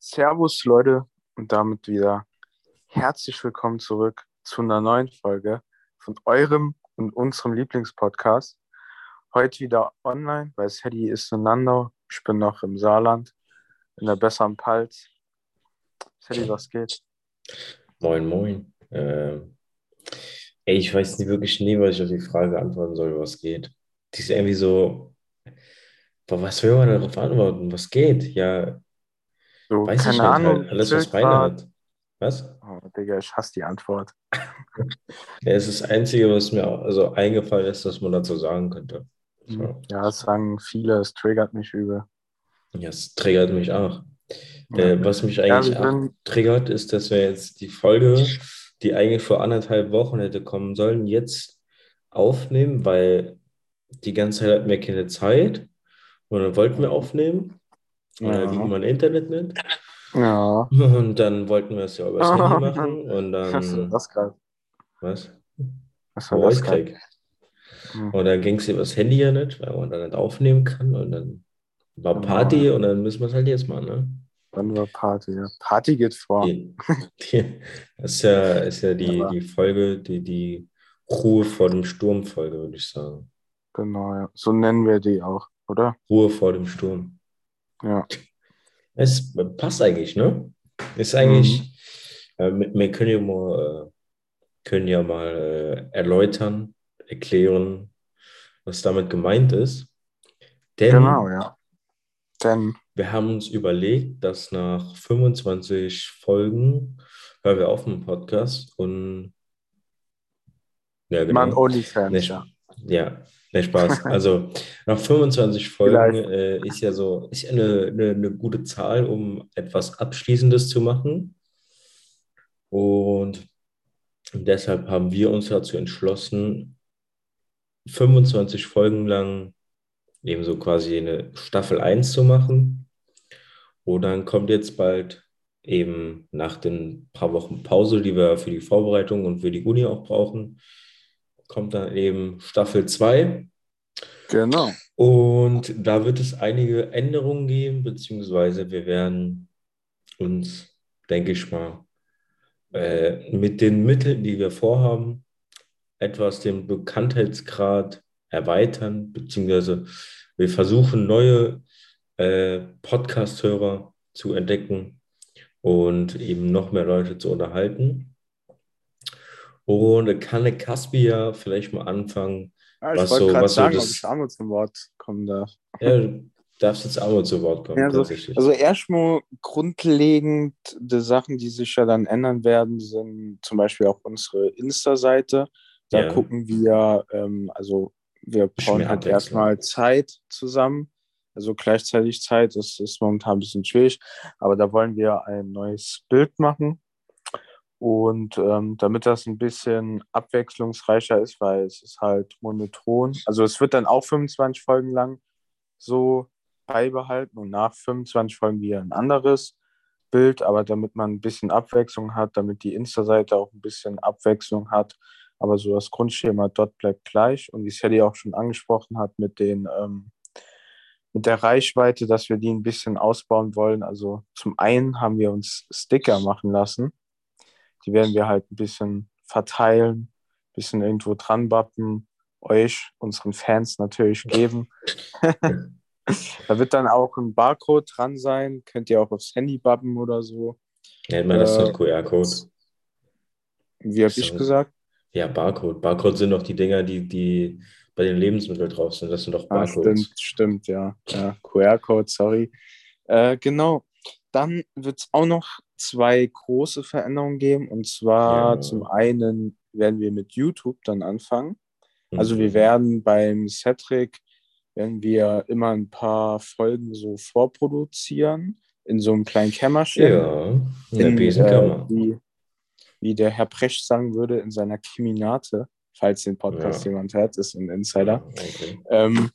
Servus Leute und damit wieder herzlich willkommen zurück zu einer neuen Folge von eurem und unserem Lieblingspodcast. Heute wieder online, weil Sadie ist in Landau. Ich bin noch im Saarland, in der besseren Palz. Sadie, was geht? Moin, moin. Ähm, ey, ich weiß nicht wirklich nie, was ich auf die Frage antworten soll, was geht. Die ist irgendwie so, was will man darauf antworten? Was geht? Ja, So, weiß ich keine nicht, Ahnung, halt alles, was Beine hat. Was? Oh, Digga, ich hasse die Antwort. Ja, es ist das Einzige, was mir also eingefallen ist, dass man dazu sagen könnte. So. Ja, das sagen viele, es triggert mich übel. Ja, es triggert mich auch. Ja. Äh, was mich Ja, eigentlich auch sind, triggert, ist, dass wir jetzt die Folge, die eigentlich vor anderthalb Wochen hätte kommen sollen, jetzt aufnehmen, weil die ganze Zeit hatten wir keine Zeit und dann wollten wir aufnehmen dann ging ja, mein Internet nicht ja. und dann wollten wir es ja übers Handy machen und Was war dann, das gerade? was? Was war das gerade? Und dann ging es übers Handy ja nicht, weil man dann nicht aufnehmen kann und dann war Genau, Party ja. und dann müssen wir es halt jetzt machen, ne? Dann war Party, ja. Party geht vor. Die, die, das ist ja, ist ja die, Aber die Folge, die, die Ruhe vor dem Sturm Folge, würde ich sagen. genau, ja. So nennen wir die auch, oder? Ruhe vor dem Sturm. Ja. Es passt eigentlich, ne? Ist Mhm. eigentlich, äh, wir können ja mal, äh, können ja mal äh, erläutern, erklären, was damit gemeint ist. Genau, Denn ja. Denn, wir haben uns überlegt, dass nach 25 Folgen hören wir auf mit dem Podcast und ja, man genau. Ne, Onlyfans, ja. ja, ne Spaß. Also nach 25 Folgen äh, ist ja so, ist ja eine, eine, eine gute Zahl, um etwas Abschließendes zu machen. Und deshalb haben wir uns dazu entschlossen, 25 Folgen lang eben so quasi eine Staffel 1 zu machen. Und dann kommt jetzt bald eben nach den paar Wochen Pause, die wir für die Vorbereitung und für die Uni auch brauchen, kommt dann eben Staffel 2. Genau. Und da wird es einige Änderungen geben, beziehungsweise wir werden uns, denke ich mal, äh, mit den Mitteln, die wir vorhaben, etwas den Bekanntheitsgrad erweitern, beziehungsweise wir versuchen, neue äh, Podcast-Hörer zu entdecken und eben noch mehr Leute zu unterhalten. Und kann Caspi ja vielleicht mal anfangen, Ja, ich was wollte so, gerade was so sagen, ob ich das, auch mal zum Wort kommen darf. ja, du darfst jetzt auch mal zu Wort kommen, Ja, so, tatsächlich. also erstmal grundlegend die Sachen, die sich ja dann ändern werden, sind zum Beispiel auch unsere Insta-Seite. Da Ja, gucken wir, ähm, also wir brauchen halt erstmal Zeit zusammen. Also gleichzeitig Zeit, das ist momentan ein bisschen schwierig, aber da wollen wir ein neues Bild machen. Und ähm, damit das ein bisschen abwechslungsreicher ist, weil es ist halt monoton. Also es wird dann auch 25 Folgen lang so beibehalten und nach 25 Folgen wieder ein anderes Bild, aber damit man ein bisschen Abwechslung hat, damit die Insta-Seite auch ein bisschen Abwechslung hat. Aber so das Grundschema dort bleibt gleich. Und wie Sally auch schon angesprochen hat, mit den ähm, mit der Reichweite, dass wir die ein bisschen ausbauen wollen. Also zum einen haben wir uns Sticker machen lassen. Die werden wir halt ein bisschen verteilen, ein bisschen irgendwo dran bappen, euch, unseren Fans natürlich geben. da wird dann auch ein Barcode dran sein. Könnt ihr auch aufs Handy bappen oder so. Nennt man das Äh, QR-Code? wie habe ich gesagt? ja, Barcode. Barcode sind doch die Dinger, die, die bei den Lebensmitteln drauf sind. Das sind doch Ah, Barcodes. stimmt, stimmt, ja. ja QR-Code, sorry. Äh, genau. Dann wird es auch noch zwei große Veränderungen geben. Und zwar Ja. zum einen werden wir mit YouTube dann anfangen. Also wir Mhm. werden beim Cedric, werden wir immer ein paar Folgen so vorproduzieren in so einem kleinen Kämmerchen. Ja, in der äh, Besenkammer. wie, wie der Herr Precht sagen würde, in seiner Kriminate, falls den Podcast Ja. jemand hört, ist ein Insider. Okay. Ähm,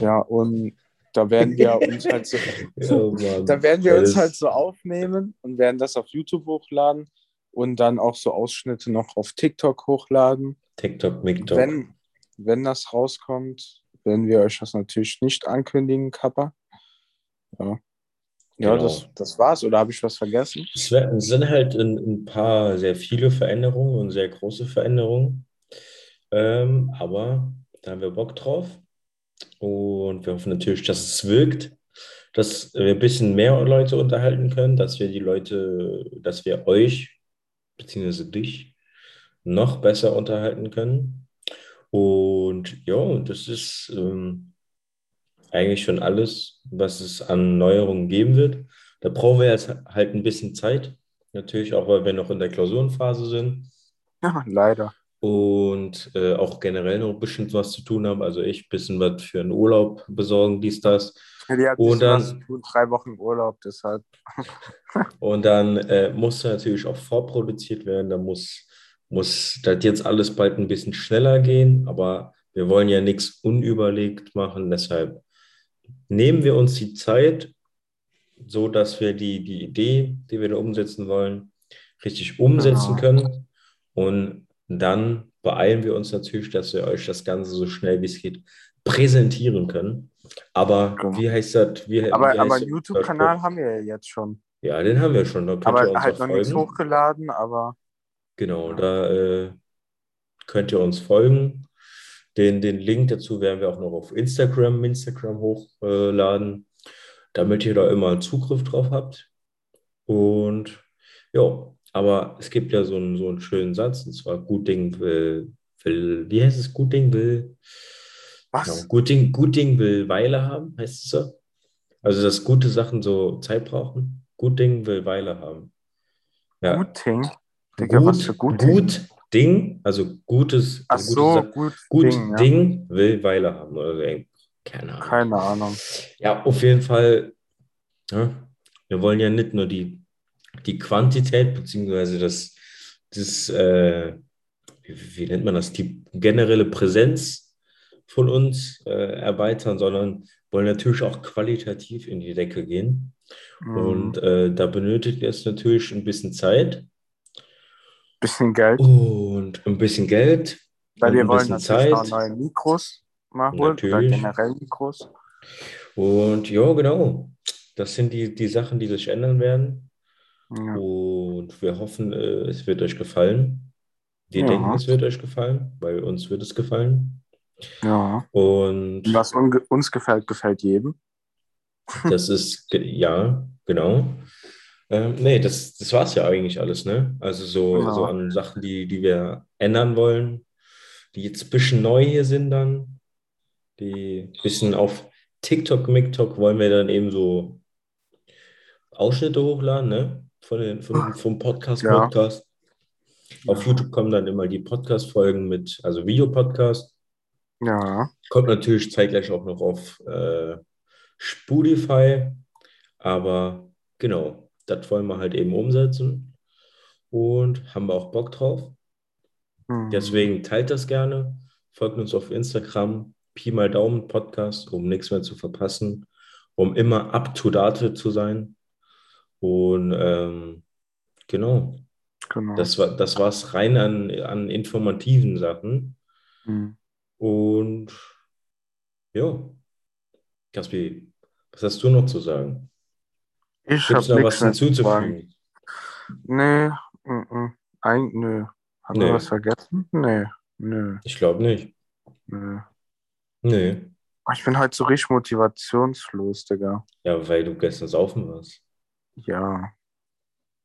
ja, und da werden wir uns halt so, Oh da werden wir uns halt so aufnehmen und werden das auf YouTube hochladen und dann auch so Ausschnitte noch auf TikTok hochladen. TikTok, MikTok. Wenn, wenn das rauskommt, werden wir euch das natürlich nicht ankündigen, Kappa. Ja. Ja, Genau. das, das war's. Oder habe ich was vergessen? Es sind halt ein, ein paar sehr viele Veränderungen und sehr große Veränderungen. Ähm, aber da haben wir Bock drauf. Und wir hoffen natürlich, dass es wirkt, dass wir ein bisschen mehr Leute unterhalten können, dass wir die Leute, dass wir euch, beziehungsweise dich, noch besser unterhalten können. Und ja, das ist ähm, eigentlich schon alles, was es an Neuerungen geben wird. Da brauchen wir jetzt halt ein bisschen Zeit. Natürlich auch, weil wir noch in der Klausurenphase sind Ja, leider. Und äh, auch generell noch ein bisschen was zu tun haben. Also ich ein bisschen was für einen Urlaub besorgen, dies, das. Die hat Und dann- was zu tun, drei Wochen Urlaub, deshalb. Und dann äh, muss natürlich auch vorproduziert werden. Da muss, muss das jetzt alles bald ein bisschen schneller gehen. Aber wir wollen ja nichts unüberlegt machen. Deshalb nehmen wir uns die Zeit, so dass wir die, die Idee, die wir da umsetzen wollen, richtig umsetzen Genau. können. Und dann beeilen wir uns natürlich, dass wir euch das Ganze so schnell wie es geht präsentieren können. Aber Genau. wie heißt das? Wie, Aber, wie aber YouTube-Kanal haben wir ja jetzt schon. Ja, den haben wir schon. Da könnt ihr Aber uns halt noch nichts hochgeladen, aber Genau, da äh, könnt ihr uns folgen. Den, den Link dazu werden wir auch noch auf Instagram, Instagram hochladen, damit ihr da immer Zugriff drauf habt. Und ja, aber es gibt ja so einen, so einen schönen Satz, und zwar gut Ding will, will, wie heißt es, gut Ding will, was? genau, gut Ding, gut Ding will Weile haben, heißt es so? Also, dass gute Sachen so Zeit brauchen. Gut Ding will Weile haben. Ja, Guting? Digga, was für gut, gut Ding, also gutes, Ach also gute so, gut, gut Ding, ja. Ding will Weile haben. Oder keine Ahnung. Keine Ahnung. Ja, auf jeden Fall. Ja, wir wollen ja nicht nur die, die Quantität, beziehungsweise das, das äh, wie, wie nennt man das, die generelle Präsenz von uns äh, erweitern, sondern wollen natürlich auch qualitativ in die Decke gehen. Mhm. Und äh, da benötigt es natürlich ein bisschen Zeit Bisschen Geld. und ein bisschen Geld Weil wir wollen natürlich Zeit. neue Mikros mal holen. Oder Natürlich. generell Mikros. Und ja, genau. Das sind die, die Sachen, die sich ändern werden. Ja. Und wir hoffen, äh, es wird euch gefallen. Wir Ja. denken, es wird euch gefallen, weil uns wird es gefallen. ja. Und was uns gefällt, gefällt jedem. das ist, ja, genau. Ähm, nee, das, das war es ja eigentlich alles, ne? Also so, Ja. so an Sachen, die, die wir ändern wollen, die jetzt ein bisschen neu hier sind dann, die ein bisschen auf TikTok, MikTok wollen wir dann eben so Ausschnitte hochladen, ne? Von den, von, vom Podcast, Ja. Podcast. Auf. YouTube kommen dann immer die Podcast-Folgen mit, also Videopodcast. Ja. Kommt natürlich zeitgleich auch noch auf äh, Spotify. Aber genau, das wollen wir halt eben umsetzen. Und haben wir auch Bock drauf. Mhm. Deswegen teilt das gerne. Folgt uns auf Instagram, Pi mal Daumen Podcast, um nichts mehr zu verpassen, um immer up to date zu sein. Und ähm, genau, Genau. das war das war's rein an, an informativen Sachen. Mhm. Und ja, Kaspi, was hast du noch zu sagen? Ich habe noch was hinzuzufügen? Nee, mhm. Ein, nö. Haben Nee. wir was vergessen? Nee, nö, Ich glaube nicht. nö. Nee. Ich bin halt so richtig motivationslos, Digga. Ja, weil du gestern saufen warst. Ja.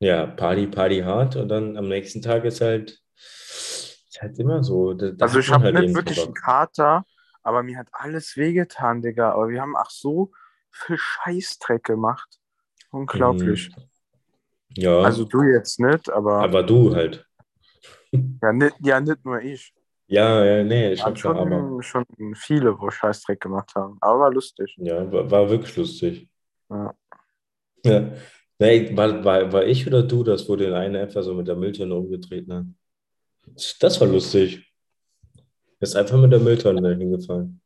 Ja, Party, Party hart und dann am nächsten Tag ist halt, ist halt immer so. Da, da Also ich habe halt nicht wirklich einen. Kater, aber mir hat alles wehgetan, Digga. Aber wir haben auch so viel Scheißdreck gemacht. Unglaublich. Ja, Also du jetzt nicht, aber, aber du halt. ja, nicht, ja, nicht nur ich. Ja, ja, nee, ich Waren hab da aber. schon, schon viele, wo Scheißdreck gemacht haben. Aber war lustig. Ja, war, war wirklich lustig. Ja. Ja. Nee, war, war, war ich oder du das, wo den einen einfach so mit der Mülltonne umgetreten hat? Das war lustig. Er ist einfach mit der Mülltonne hingefallen.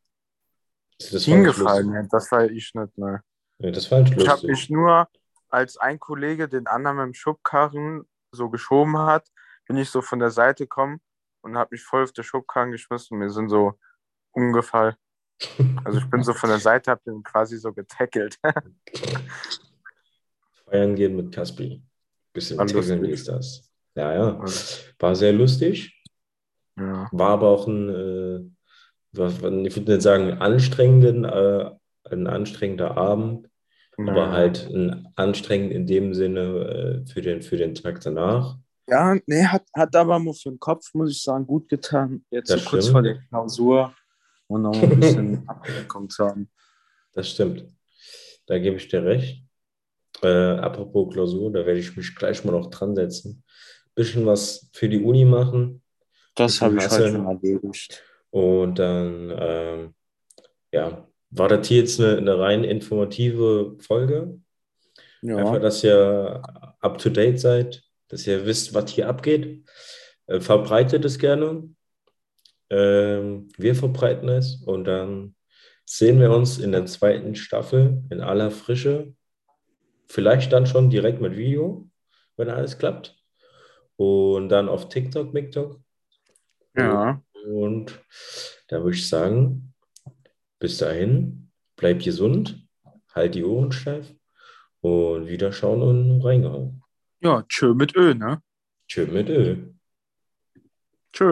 Das Hingefallen, lustig. ja, das war ich nicht, ne. Ja, das war nicht Ich habe lustig. mich nur, als ein Kollege den anderen mit dem Schubkarren so geschoben hat, bin ich so von der Seite gekommen und habe mich voll auf den Schubkarren geschmissen. Wir sind so umgefallen. Also ich bin so von der Seite, habe den quasi so getackelt. Feiern gehen mit Caspi. Bisschen lustig. ist das. Ja, ja. War sehr lustig. Ja. War aber auch ein, äh, ich würde nicht sagen, anstrengenden, äh, ein anstrengender Abend, aber Ja. halt ein anstrengend in dem Sinne äh, für den, für den Tag danach. Ja, nee, hat, hat aber mal für den Kopf, muss ich sagen, gut getan. Jetzt so kurz vor der Klausur und noch ein bisschen Ablenkung zu haben. Das stimmt. Da gebe ich dir recht. Äh, apropos Klausur, da werde ich mich gleich mal noch dran setzen. Bisschen was für die Uni machen Das habe ich heute schon erledigt. und dann, ähm, ja, war das hier jetzt eine, eine rein informative Folge. Einfach, Ja, dass ihr up to date seid, dass ihr wisst, was hier abgeht. Äh, verbreitet es gerne. Ähm, wir verbreiten es und dann sehen wir uns in der zweiten Staffel in aller Frische. Vielleicht dann schon direkt mit Video, wenn alles klappt. Und dann auf TikTok, MikTok. ja. Und da würde ich sagen, bis dahin, bleibt gesund, halt die Ohren steif und wieder schauen und reingehauen. Ja, tschö mit Ö, ne? Tschö mit Ö.